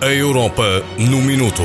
A Europa no Minuto.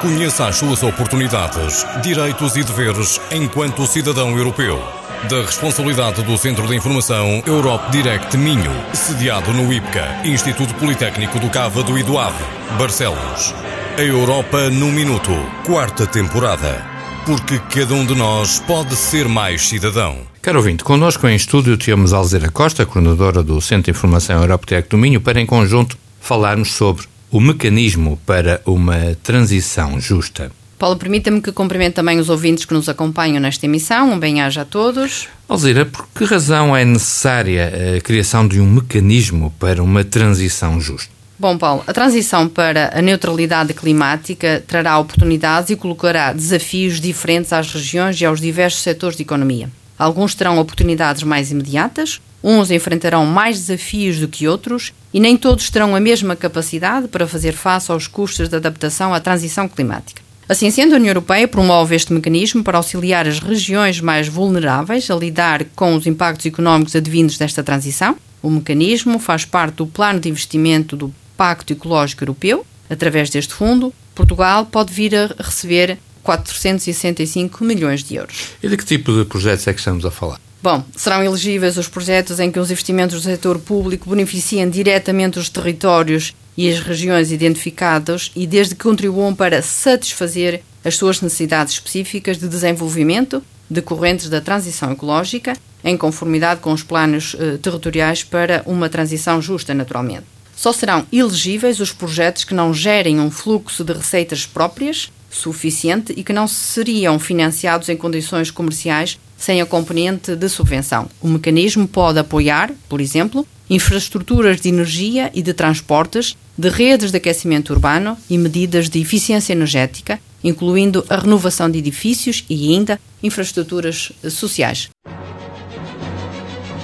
Conheça as suas oportunidades, direitos e deveres enquanto cidadão europeu. Da responsabilidade do Centro de Informação Europe Direct Minho, sediado no IPCA, Instituto Politécnico do Cávado e do Ave, Barcelos. A Europa no Minuto, quarta temporada. Porque cada um de nós pode ser mais cidadão. Caro ouvinte, connosco em estúdio temos Alzira Costa, coordenadora do Centro de Informação Europtec do Minho, para em conjunto falarmos sobre o mecanismo para uma transição justa. Paulo, permita-me que cumprimente também os ouvintes que nos acompanham nesta emissão. Um bem-aja a todos. Alzira, por que razão é necessária a criação de um mecanismo para uma transição justa? Bom, Paulo, a transição para a neutralidade climática trará oportunidades e colocará desafios diferentes às regiões e aos diversos setores de economia. Alguns terão oportunidades mais imediatas, uns enfrentarão mais desafios do que outros e nem todos terão a mesma capacidade para fazer face aos custos de adaptação à transição climática. Assim sendo, a União Europeia promove este mecanismo para auxiliar as regiões mais vulneráveis a lidar com os impactos económicos advindos desta transição. O mecanismo faz parte do plano de investimento do Pacto Ecológico Europeu. Através deste fundo, Portugal pode vir a receber 465 milhões de euros. E de que tipo de projetos é que estamos a falar? Bom, serão elegíveis os projetos em que os investimentos do setor público beneficiem diretamente os territórios e as regiões identificados e desde que contribuam para satisfazer as suas necessidades específicas de desenvolvimento decorrentes da transição ecológica, em conformidade com os planos eh, territoriais para uma transição justa, naturalmente. Só serão elegíveis os projetos que não gerem um fluxo de receitas próprias suficiente e que não seriam financiados em condições comerciais sem a componente de subvenção. O mecanismo pode apoiar, por exemplo, infraestruturas de energia e de transportes, de redes de aquecimento urbano e medidas de eficiência energética, incluindo a renovação de edifícios e ainda infraestruturas sociais.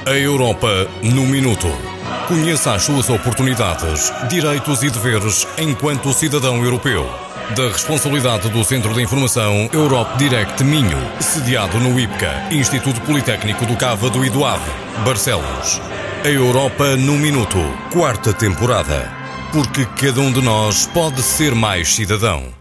A Europa no Minuto. Conheça as suas oportunidades, direitos e deveres enquanto cidadão europeu. Da responsabilidade do Centro de Informação Europe Direct Minho, sediado no IPCA, Instituto Politécnico do Cávado e do Ave, Barcelos. A Europa no Minuto, quarta temporada. Porque cada um de nós pode ser mais cidadão.